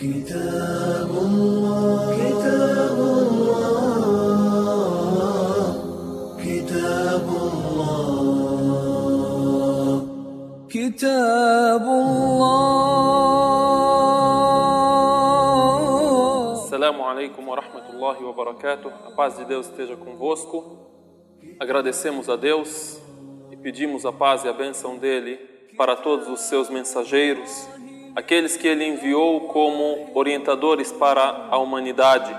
كتاب الله كتاب الله كتاب الله كتاب الله Assalamu alaikum wa rahmatullahi wa barakatuh. A paz de Deus esteja convosco. Agradecemos a Deus e pedimos a paz e a bênção dele para todos os seus mensageiros, aqueles que ele enviou como orientadores para a humanidade.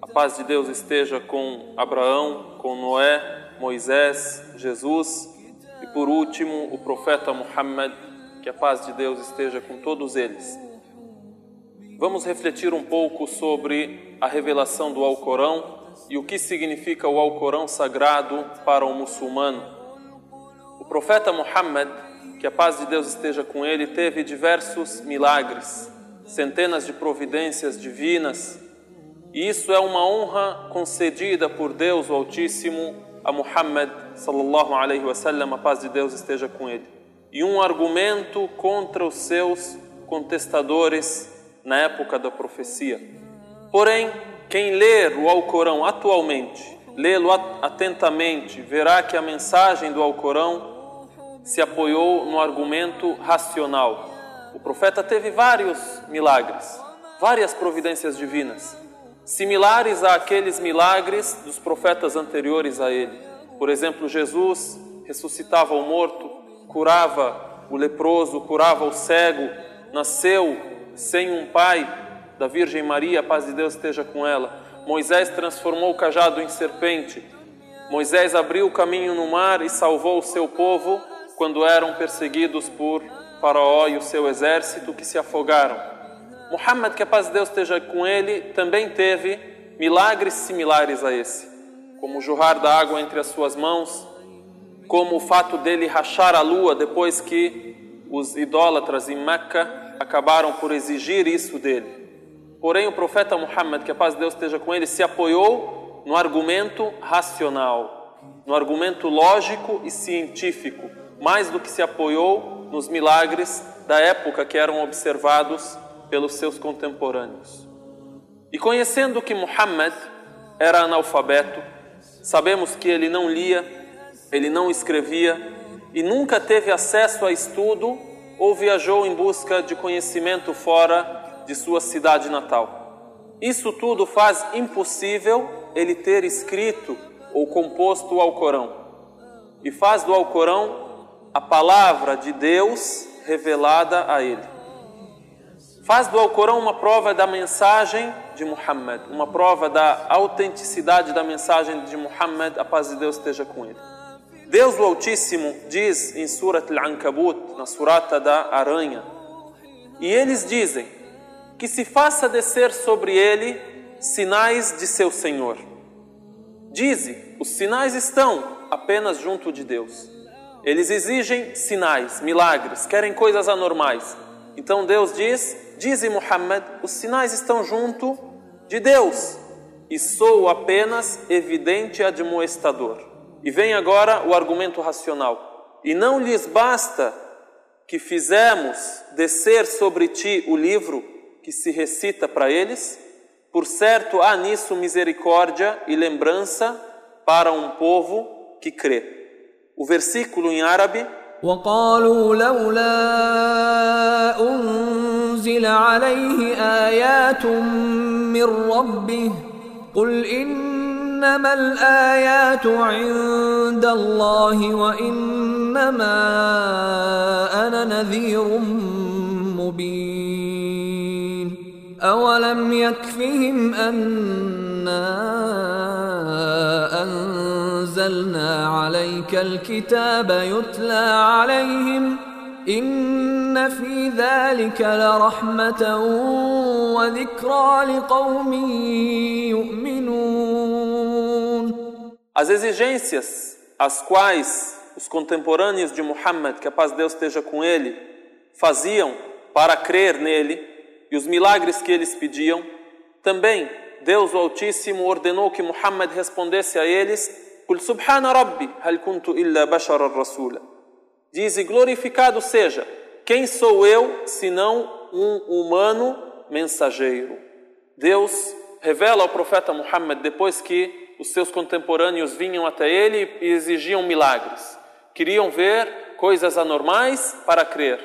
A paz de Deus esteja com Abraão, com Noé, Moisés, Jesus e por último o profeta Muhammad. Que a paz de Deus esteja com todos eles. Vamos refletir um pouco sobre a revelação do Alcorão e o que significa o Alcorão sagrado para o muçulmano. O profeta Muhammad, que a paz de Deus esteja com ele, teve diversos milagres, centenas de providências divinas, e isso é uma honra concedida por Deus o Altíssimo a Muhammad sallallahu alaihi wasallam, a paz de Deus esteja com ele. E um argumento contra os seus contestadores na época da profecia. Porém, quem ler o Alcorão atualmente, lê-lo atentamente, verá que a mensagem do Alcorão se apoiou no argumento racional. O profeta teve vários milagres, várias providências divinas, similares àqueles milagres dos profetas anteriores a ele. Por exemplo, Jesus ressuscitava o morto, curava o leproso, curava o cego, nasceu sem um pai da Virgem Maria, a paz de Deus esteja com ela. Moisés transformou o cajado em serpente. Moisés abriu o caminho no mar e salvou o seu povo quando eram perseguidos por Faraó e o seu exército que se afogaram. Muhammad, que a paz de Deus esteja com ele, também teve milagres similares a esse, como o jorrar da água entre as suas mãos, como o fato dele rachar a lua depois que os idólatras em Meca acabaram por exigir isso dele. Porém, o profeta Muhammad, que a paz de Deus esteja com ele, se apoiou no argumento racional, no argumento lógico e científico, mais do que se apoiou nos milagres da época que eram observados pelos seus contemporâneos. E conhecendo que Muhammad era analfabeto, sabemos que ele não lia, ele não escrevia e nunca teve acesso a estudo ou viajou em busca de conhecimento fora de sua cidade natal. Isso tudo faz impossível ele ter escrito ou composto o Alcorão e faz do Alcorão a palavra de Deus revelada a ele. Faz do Alcorão uma prova da mensagem de Muhammad, uma prova da autenticidade da mensagem de Muhammad, a paz de Deus esteja com ele. Deus o Altíssimo diz em Surat Al-Ankabut, na surata da aranha, e eles dizem que se faça descer sobre ele sinais de seu Senhor. Dize, os sinais estão apenas junto de Deus. Eles exigem sinais, milagres, querem coisas anormais. Então Deus diz, dize Muhammad, os sinais estão junto de Deus e sou apenas evidente admoestador. E vem agora o argumento racional. E não lhes basta que fizemos descer sobre ti o livro que se recita para eles? Por certo, há nisso misericórdia e lembrança para um povo que crê. O versículo em árabe? وقالوا لولا أنزل عليه آيات من ربه قل إنما الآيات عند الله وإنما أنا نذير مبين أولم يكفهم أنا أنزلنا عليك الكتاب يتلى عليهم إن في ذلك لرحمة وذكرى لقوم يؤمنون As exigências as quais os contemporâneos de Muhammad, que a paz de Deus esteja com ele, faziam para crer nele e os milagres que eles pediam, também Deus o Altíssimo ordenou que Muhammad respondesse a eles: "Kul subhana rabbi, hal kuntu illa basharan rasula." Diz: "Glorificado seja, quem sou eu senão um humano mensageiro. Deus revela ao profeta Muhammad depois que os seus contemporâneos vinham até ele e exigiam milagres. Queriam ver coisas anormais para crer.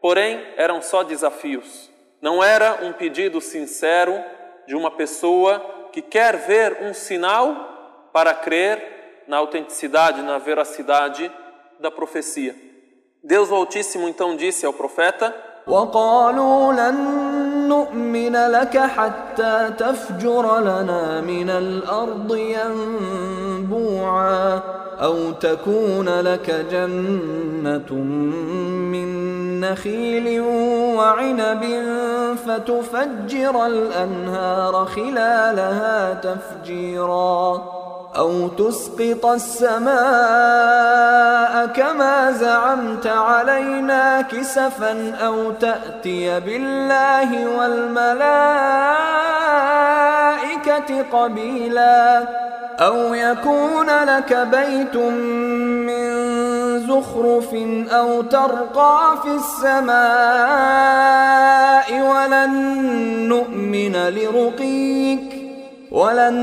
Porém, eram só desafios. Não era um pedido sincero de uma pessoa que quer ver um sinal para crer na autenticidade, na veracidade da profecia. Deus Altíssimo então disse ao profeta: وقالوا لن نؤمن لك حتى تفجر لنا من الارض ينبوعا او تكون لك جنه من نخيل وعنب فتفجر الانهار خلالها تفجيرا أو تسقط السماء كما زعمت علينا كسفا أو تأتي بالله والملائكة قبيلا أو يكون لك بيت من زخرف أو ترقى في السماء ولن نؤمن لرقيك ولن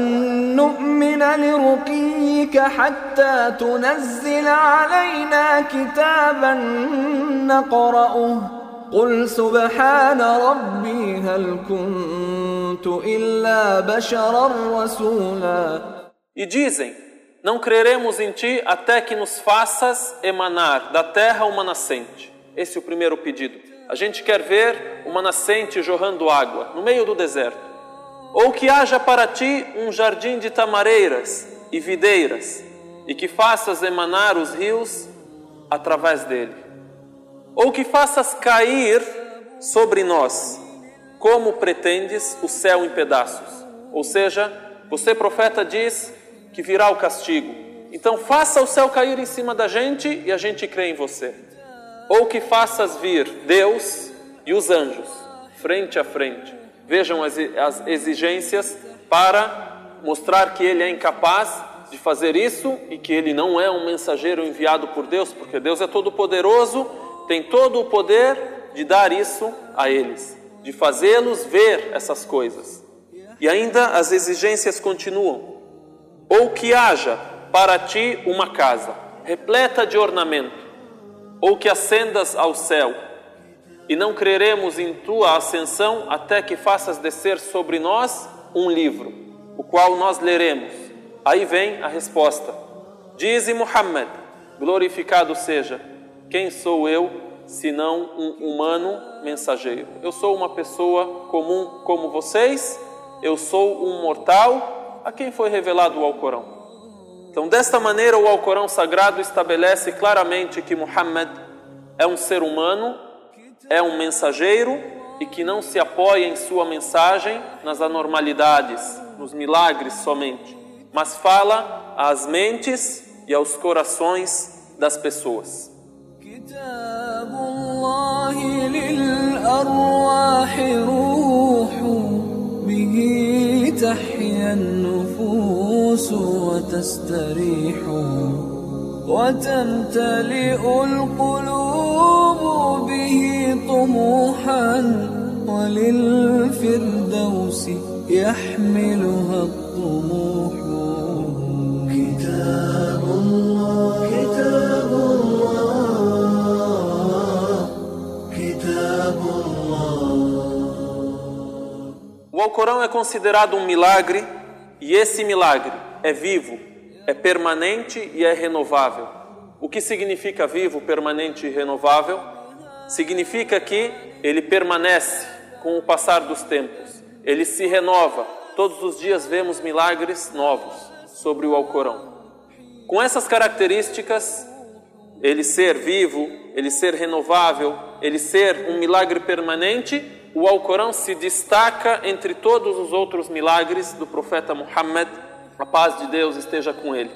نؤمن لرقيك حتى تنزل علينا كتابا نقرأه قل سبحان ربي هل كنت إلا بشرا رسولا E dizem: Não creremos em ti até que nos faças emanar da terra uma nascente. Esse é o primeiro pedido. A gente quer ver uma nascente jorrando água no meio do deserto ou que haja para ti um jardim de tamareiras e videiras, e que faças emanar os rios através dele, ou que faças cair sobre nós, como pretendes, o céu em pedaços. Ou seja, você, profeta, diz que virá o castigo. Então faça o céu cair em cima da gente e a gente crê em você. Ou que faças vir Deus e os anjos, frente a frente Vejam as, as exigências para mostrar que ele é incapaz de fazer isso e que ele não é um mensageiro enviado por Deus, porque Deus é todo-poderoso, tem todo o poder de dar isso a eles, de fazê-los ver essas coisas. E ainda as exigências continuam. Ou que haja para ti uma casa repleta de ornamento, ou que ascendas ao céu e não creremos em tua ascensão até que faças descer sobre nós um livro, o qual nós leremos. Aí vem a resposta. Dize Muhammad, glorificado seja, quem sou eu senão um humano mensageiro? Eu sou uma pessoa comum como vocês, eu sou um mortal a quem foi revelado o Alcorão. Então, desta maneira, o Alcorão sagrado estabelece claramente que Muhammad é um ser humano é um mensageiro e que não se apoia em sua mensagem nas anormalidades, nos milagres somente, mas fala às mentes e aos corações das pessoas. وتمتلئ القلوب به طموحا وللفردوس يحملها الطموح كتاب الله كتاب الله كتاب الله O Alcorão é considerado um milagre e esse milagre é vivo é permanente e é renovável. O que significa vivo, permanente e renovável? Significa que ele permanece com o passar dos tempos, ele se renova. Todos os dias vemos milagres novos sobre o Alcorão. Com essas características, ele ser vivo, ele ser renovável, ele ser um milagre permanente, o Alcorão se destaca entre todos os outros milagres do profeta Muhammad a paz de Deus esteja com ele.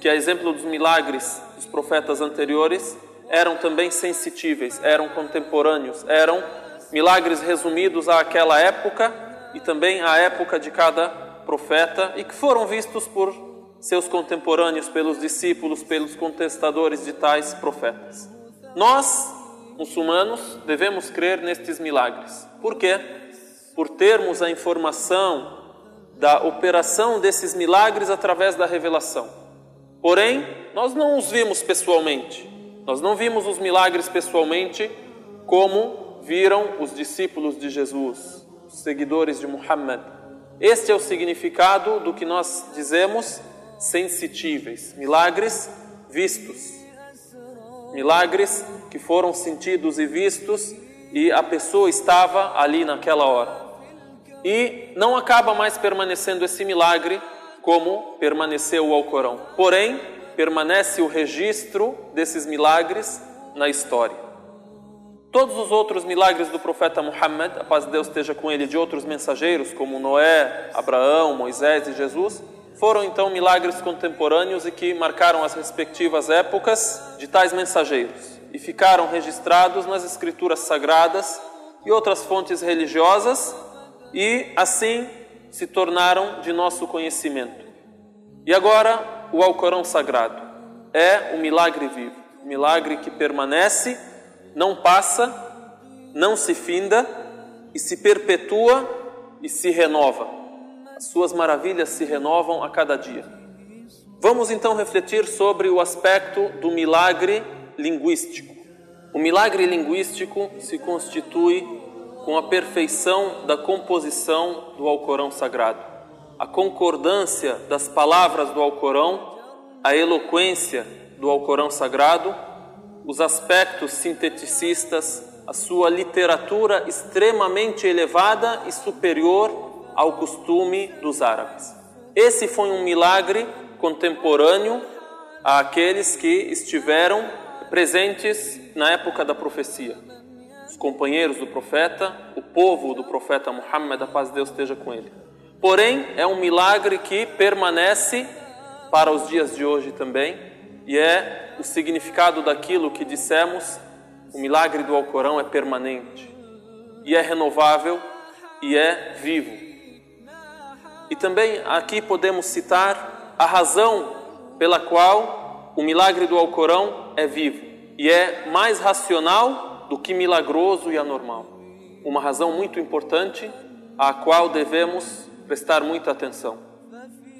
Que a exemplo dos milagres dos profetas anteriores, eram também sensitíveis, eram contemporâneos, eram milagres resumidos àquela época e também à época de cada profeta e que foram vistos por seus contemporâneos, pelos discípulos, pelos contestadores de tais profetas. Nós, muçulmanos, devemos crer nestes milagres. Por quê? por termos a informação da operação desses milagres através da revelação. Porém, nós não os vimos pessoalmente. Nós não vimos os milagres pessoalmente como viram os discípulos de Jesus, os seguidores de Muhammad. Este é o significado do que nós dizemos sensitíveis, milagres vistos. Milagres que foram sentidos e vistos e a pessoa estava ali naquela hora. E não acaba mais permanecendo esse milagre como permaneceu o Alcorão. Porém, permanece o registro desses milagres na história. Todos os outros milagres do profeta Muhammad, a paz de Deus esteja com ele, de outros mensageiros como Noé, Abraão, Moisés e Jesus, foram então milagres contemporâneos e que marcaram as respectivas épocas de tais mensageiros e ficaram registrados nas escrituras sagradas e outras fontes religiosas e assim se tornaram de nosso conhecimento. E agora, o Alcorão Sagrado é o milagre vivo, o milagre que permanece não passa, não se finda e se perpetua e se renova. As suas maravilhas se renovam a cada dia. Vamos então refletir sobre o aspecto do milagre linguístico. O milagre linguístico se constitui com a perfeição da composição do Alcorão Sagrado, a concordância das palavras do Alcorão, a eloquência do Alcorão Sagrado os aspectos sinteticistas, a sua literatura extremamente elevada e superior ao costume dos árabes. Esse foi um milagre contemporâneo àqueles que estiveram presentes na época da profecia. Os companheiros do profeta, o povo do profeta Muhammad, a paz de Deus esteja com ele. Porém, é um milagre que permanece para os dias de hoje também e é o significado daquilo que dissemos: o milagre do Alcorão é permanente, e é renovável, e é vivo. E também aqui podemos citar a razão pela qual o milagre do Alcorão é vivo e é mais racional do que milagroso e anormal. Uma razão muito importante à qual devemos prestar muita atenção.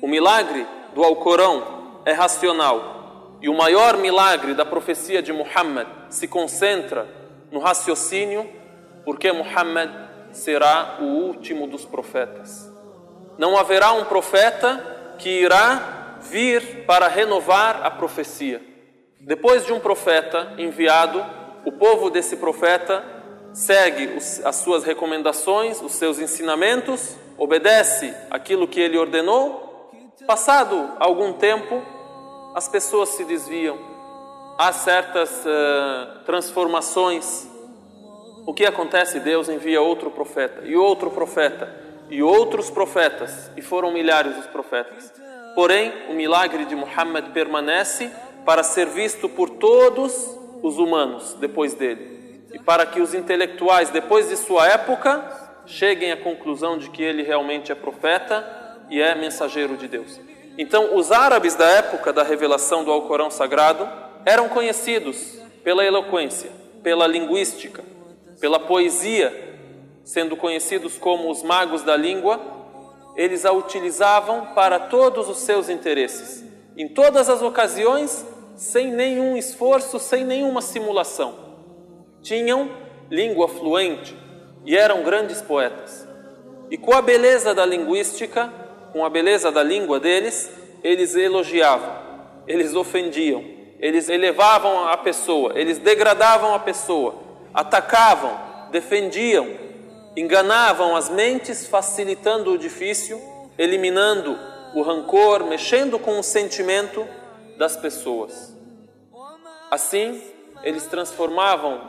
O milagre do Alcorão é racional e o maior milagre da profecia de Muhammad se concentra no raciocínio, porque Muhammad será o último dos profetas. Não haverá um profeta que irá vir para renovar a profecia. Depois de um profeta enviado, o povo desse profeta segue as suas recomendações, os seus ensinamentos, obedece aquilo que ele ordenou. Passado algum tempo, as pessoas se desviam, há certas uh, transformações. O que acontece? Deus envia outro profeta, e outro profeta, e outros profetas, e foram milhares os profetas. Porém, o milagre de Muhammad permanece para ser visto por todos os humanos depois dele, e para que os intelectuais, depois de sua época, cheguem à conclusão de que ele realmente é profeta e é mensageiro de Deus. Então, os árabes da época da revelação do Alcorão Sagrado eram conhecidos pela eloquência, pela linguística, pela poesia, sendo conhecidos como os magos da língua, eles a utilizavam para todos os seus interesses, em todas as ocasiões, sem nenhum esforço, sem nenhuma simulação. Tinham língua fluente e eram grandes poetas. E com a beleza da linguística, com a beleza da língua deles, eles elogiavam, eles ofendiam, eles elevavam a pessoa, eles degradavam a pessoa, atacavam, defendiam, enganavam as mentes, facilitando o difícil, eliminando o rancor, mexendo com o sentimento das pessoas. Assim, eles transformavam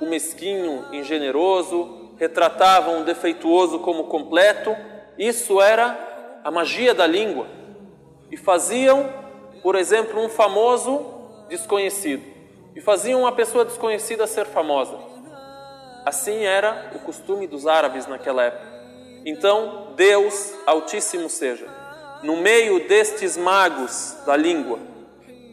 o mesquinho em generoso, retratavam o defeituoso como completo. Isso era a magia da língua e faziam, por exemplo, um famoso desconhecido e faziam uma pessoa desconhecida ser famosa. Assim era o costume dos árabes naquela época. Então, Deus Altíssimo seja, no meio destes magos da língua,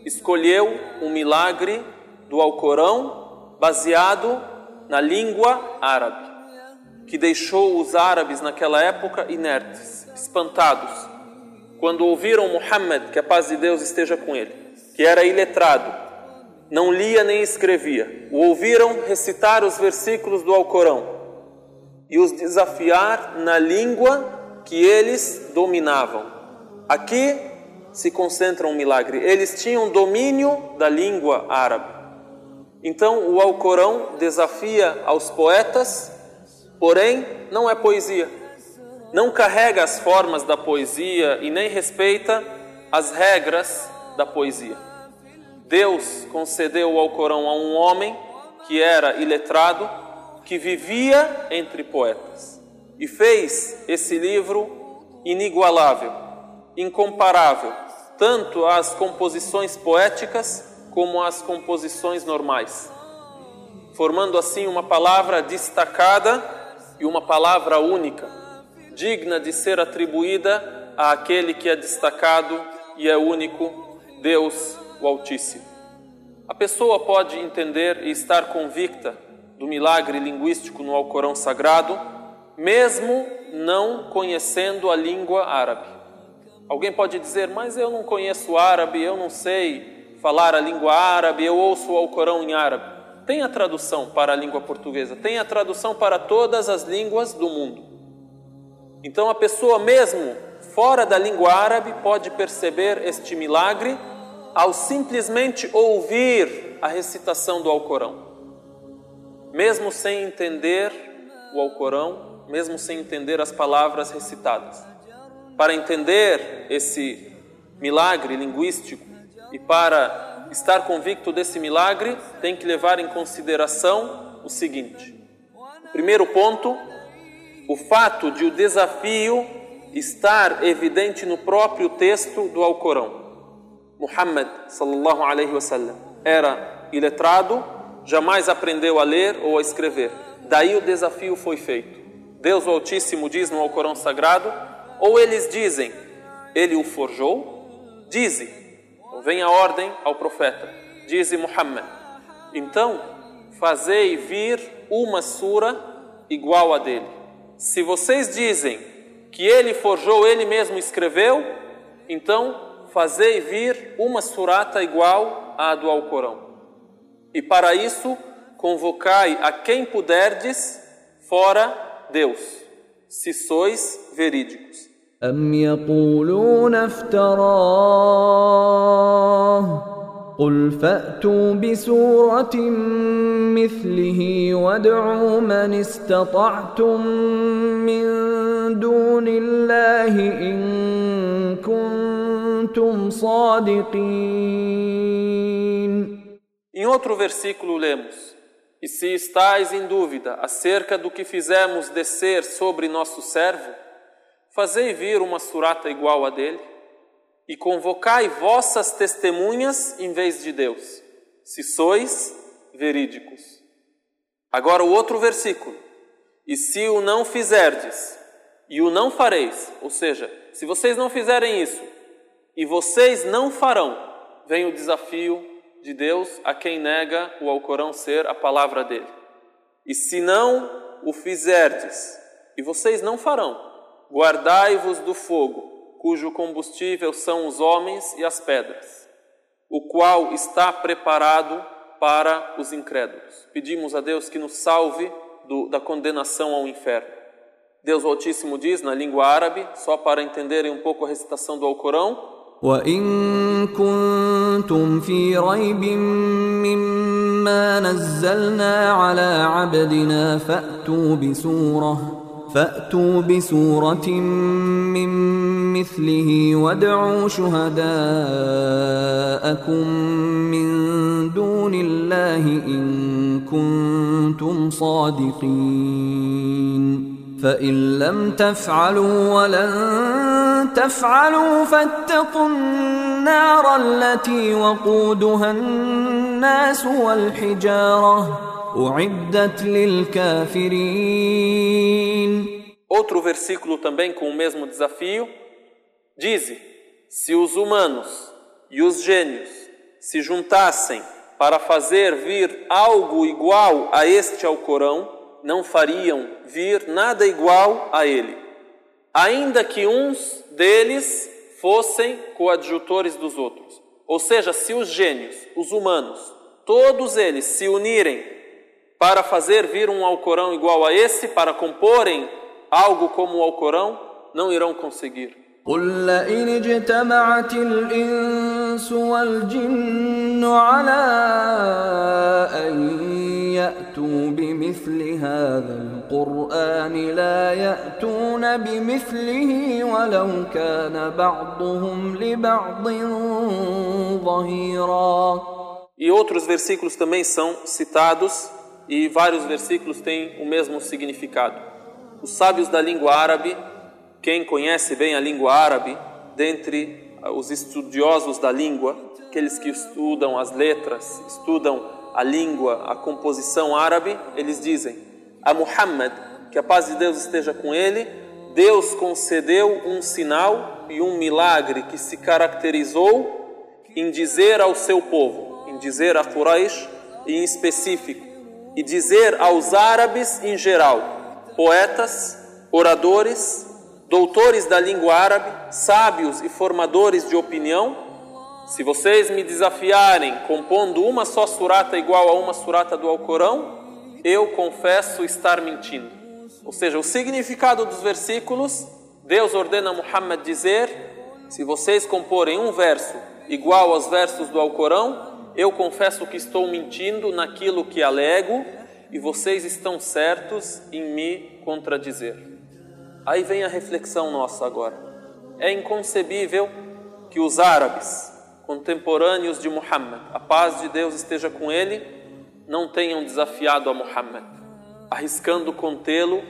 escolheu um milagre do Alcorão baseado na língua árabe. que deixou os árabes naquela época inertes, espantados, quando ouviram Muhammad, que a paz de Deus esteja com ele, que era iletrado, não lia nem escrevia, o ouviram recitar os versículos do Alcorão e os desafiar na língua que eles dominavam. Aqui se concentra um milagre. Eles tinham domínio da língua árabe. Então o Alcorão desafia aos poetas, porém não é poesia. Não carrega as formas da poesia e nem respeita as regras da poesia. Deus concedeu o Alcorão a um homem que era iletrado, que vivia entre poetas e fez esse livro inigualável, incomparável, tanto às composições poéticas como as composições normais, formando assim uma palavra destacada e uma palavra única, digna de ser atribuída àquele que é destacado e é único, Deus, o Altíssimo. A pessoa pode entender e estar convicta do milagre linguístico no Alcorão Sagrado, mesmo não conhecendo a língua árabe. Alguém pode dizer, mas eu não conheço árabe, eu não sei falar a língua árabe, eu ouço o Alcorão em árabe. Tem a tradução para a língua portuguesa, tem a tradução para todas as línguas do mundo. Então a pessoa mesmo fora da língua árabe pode perceber este milagre ao simplesmente ouvir a recitação do Alcorão. Mesmo sem entender o Alcorão, mesmo sem entender as palavras recitadas. Para entender esse milagre linguístico, e para estar convicto desse milagre, tem que levar em consideração o seguinte: o primeiro ponto, o fato de o desafio estar evidente no próprio texto do Alcorão. Muhammad sallallahu alaihi wasallam era iletrado, jamais aprendeu a ler ou a escrever. Daí o desafio foi feito. Deus o Altíssimo diz no Alcorão Sagrado, ou eles dizem, ele o forjou, dizem, vem a ordem ao profeta, diz Muhammad: Então, fazei vir uma sura igual a dele. Se vocês dizem que ele forjou, ele mesmo escreveu, então fazei vir uma surata igual à do Alcorão. E para isso, convocai a quem puderdes fora Deus, se sois verídicos. أم يقولون افتراه قل فأتوا بسورة مثله وادعوا من استطعتم من دون الله إن كنتم صادقين Em outro versículo lemos: E se estáis em dúvida acerca do que fizemos descer sobre nosso servo, Fazei vir uma surata igual a dele e convocai vossas testemunhas em vez de Deus, se sois verídicos. Agora o outro versículo. E se o não fizerdes, e o não fareis, ou seja, se vocês não fizerem isso, e vocês não farão, vem o desafio de Deus a quem nega o Alcorão ser a palavra dele. E se não o fizerdes, e vocês não farão, Guardai-vos do fogo, cujo combustível são os homens e as pedras, o qual está preparado para os incrédulos. Pedimos a Deus que nos salve do, da condenação ao inferno. Deus Altíssimo diz na língua árabe, só para entenderem um pouco a recitação do Alcorão, وإن كنتم في ريب مما نزلنا على عبدنا فأتوا بسورة فأتوا بسورة من مثله وادعوا شهداءكم من دون الله إن كنتم صادقين. فإن لم تفعلوا ولن تفعلوا فاتقوا النار التي وقودها الناس والحجاره Outro versículo também com o mesmo desafio diz: Se os humanos e os gênios se juntassem para fazer vir algo igual a este Alcorão, não fariam vir nada igual a ele, ainda que uns deles fossem coadjutores dos outros. Ou seja, se os gênios, os humanos, todos eles se unirem para fazer vir um Alcorão igual a esse, para comporem algo como o Alcorão, não irão conseguir. قل لئن اجتمعت الإنس والجن على أن يأتوا بمثل هذا القرآن لا يأتون بمثله ولو كان بعضهم لبعض ظهيرا E outros versículos também são citados e vários versículos têm o mesmo significado. Os sábios da língua árabe quem conhece bem a língua árabe, dentre os estudiosos da língua, aqueles que estudam as letras, estudam a língua, a composição árabe, eles dizem: a Muhammad, que a paz de Deus esteja com ele, Deus concedeu um sinal e um milagre que se caracterizou em dizer ao seu povo, em dizer a Quraysh em específico, e dizer aos árabes em geral, poetas, oradores, doutores da língua árabe, sábios e formadores de opinião, se vocês me desafiarem compondo uma só surata igual a uma surata do Alcorão, eu confesso estar mentindo. Ou seja, o significado dos versículos, Deus ordena a Muhammad dizer: se vocês comporem um verso igual aos versos do Alcorão, eu confesso que estou mentindo naquilo que alego e vocês estão certos em me contradizer. Aí vem a reflexão nossa agora. É inconcebível que os árabes, contemporâneos de Muhammad, a paz de Deus esteja com ele, não tenham desafiado a Muhammad, arriscando contê-lo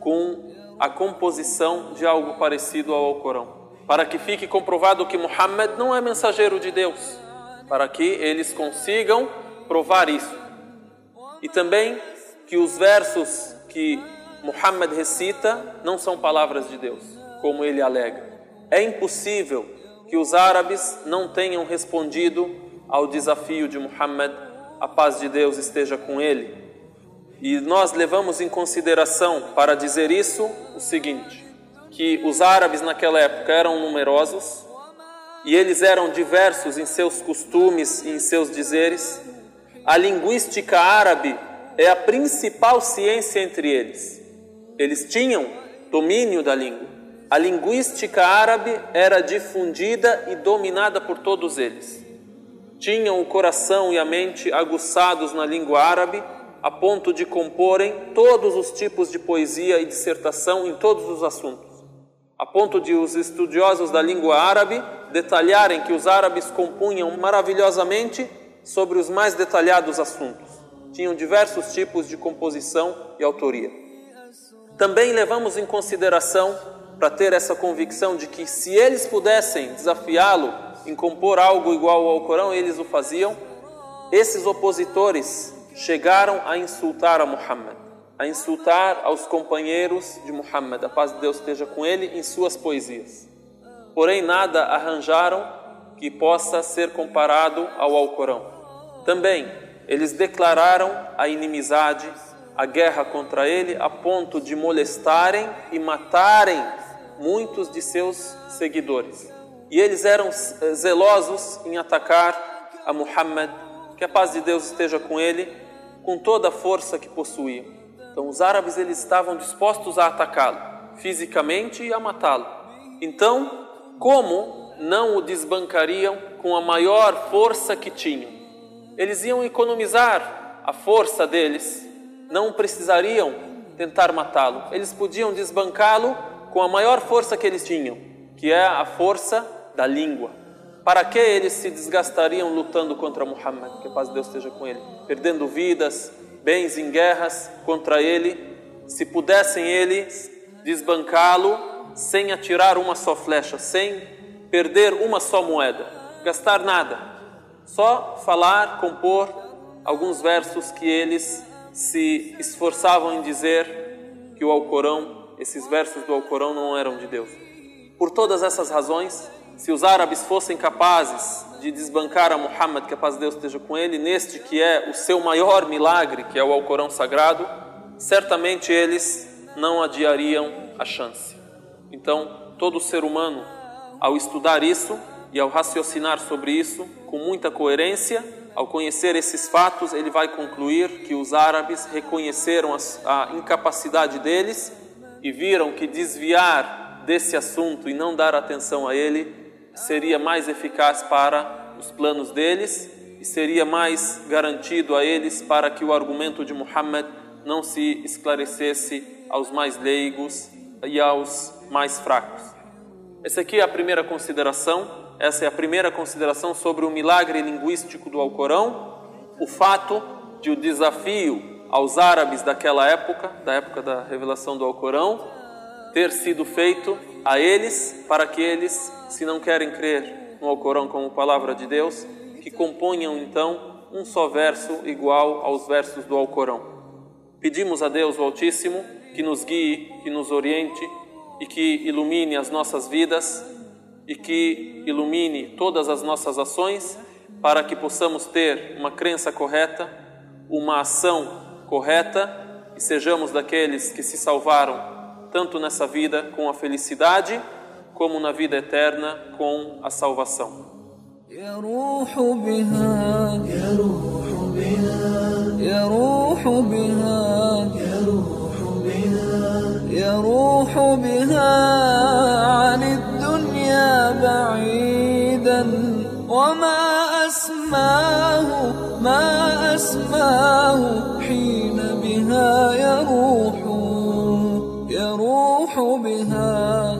com a composição de algo parecido ao Alcorão, para que fique comprovado que Muhammad não é mensageiro de Deus, para que eles consigam provar isso. E também que os versos que Muhammad recita não são palavras de Deus, como ele alega. É impossível que os árabes não tenham respondido ao desafio de Muhammad, a paz de Deus esteja com ele. E nós levamos em consideração, para dizer isso, o seguinte: que os árabes naquela época eram numerosos e eles eram diversos em seus costumes e em seus dizeres. A linguística árabe é a principal ciência entre eles. Eles tinham domínio da língua. A linguística árabe era difundida e dominada por todos eles. Tinham o coração e a mente aguçados na língua árabe, a ponto de comporem todos os tipos de poesia e dissertação em todos os assuntos. A ponto de os estudiosos da língua árabe detalharem que os árabes compunham maravilhosamente sobre os mais detalhados assuntos. Tinham diversos tipos de composição e autoria também levamos em consideração para ter essa convicção de que se eles pudessem desafiá-lo em compor algo igual ao Corão, eles o faziam. Esses opositores chegaram a insultar a Muhammad, a insultar aos companheiros de Muhammad, a paz de Deus esteja com ele, em suas poesias. Porém, nada arranjaram que possa ser comparado ao Alcorão. Também, eles declararam a inimizade a guerra contra ele a ponto de molestarem e matarem muitos de seus seguidores. E eles eram eh, zelosos em atacar a Muhammad, que a paz de Deus esteja com ele, com toda a força que possuíam. Então os árabes eles estavam dispostos a atacá-lo fisicamente e a matá-lo. Então, como não o desbancariam com a maior força que tinham? Eles iam economizar a força deles não precisariam tentar matá-lo, eles podiam desbancá-lo com a maior força que eles tinham, que é a força da língua. Para que eles se desgastariam lutando contra Muhammad? Que a paz de Deus esteja com ele, perdendo vidas, bens em guerras contra ele, se pudessem eles desbancá-lo sem atirar uma só flecha, sem perder uma só moeda, gastar nada, só falar, compor alguns versos que eles se esforçavam em dizer que o Alcorão, esses versos do Alcorão não eram de Deus. Por todas essas razões, se os árabes fossem capazes de desbancar a Muhammad, que a paz de Deus esteja com ele, neste que é o seu maior milagre, que é o Alcorão sagrado, certamente eles não adiariam a chance. Então, todo ser humano, ao estudar isso e ao raciocinar sobre isso com muita coerência, ao conhecer esses fatos, ele vai concluir que os árabes reconheceram a incapacidade deles e viram que desviar desse assunto e não dar atenção a ele seria mais eficaz para os planos deles e seria mais garantido a eles para que o argumento de Muhammad não se esclarecesse aos mais leigos e aos mais fracos. Essa aqui é a primeira consideração, essa é a primeira consideração sobre o milagre linguístico do Alcorão, o fato de o desafio aos árabes daquela época, da época da revelação do Alcorão, ter sido feito a eles para que eles, se não querem crer no Alcorão como palavra de Deus, que componham então um só verso igual aos versos do Alcorão. Pedimos a Deus o Altíssimo que nos guie, que nos oriente e que ilumine as nossas vidas e que ilumine todas as nossas ações para que possamos ter uma crença correta, uma ação correta e sejamos daqueles que se salvaram tanto nessa vida com a felicidade como na vida eterna com a salvação. يروح بها يروح بها يروح بها عن الدنيا بعيدا وما أسماه ما أسماه حين بها يروح يروح بها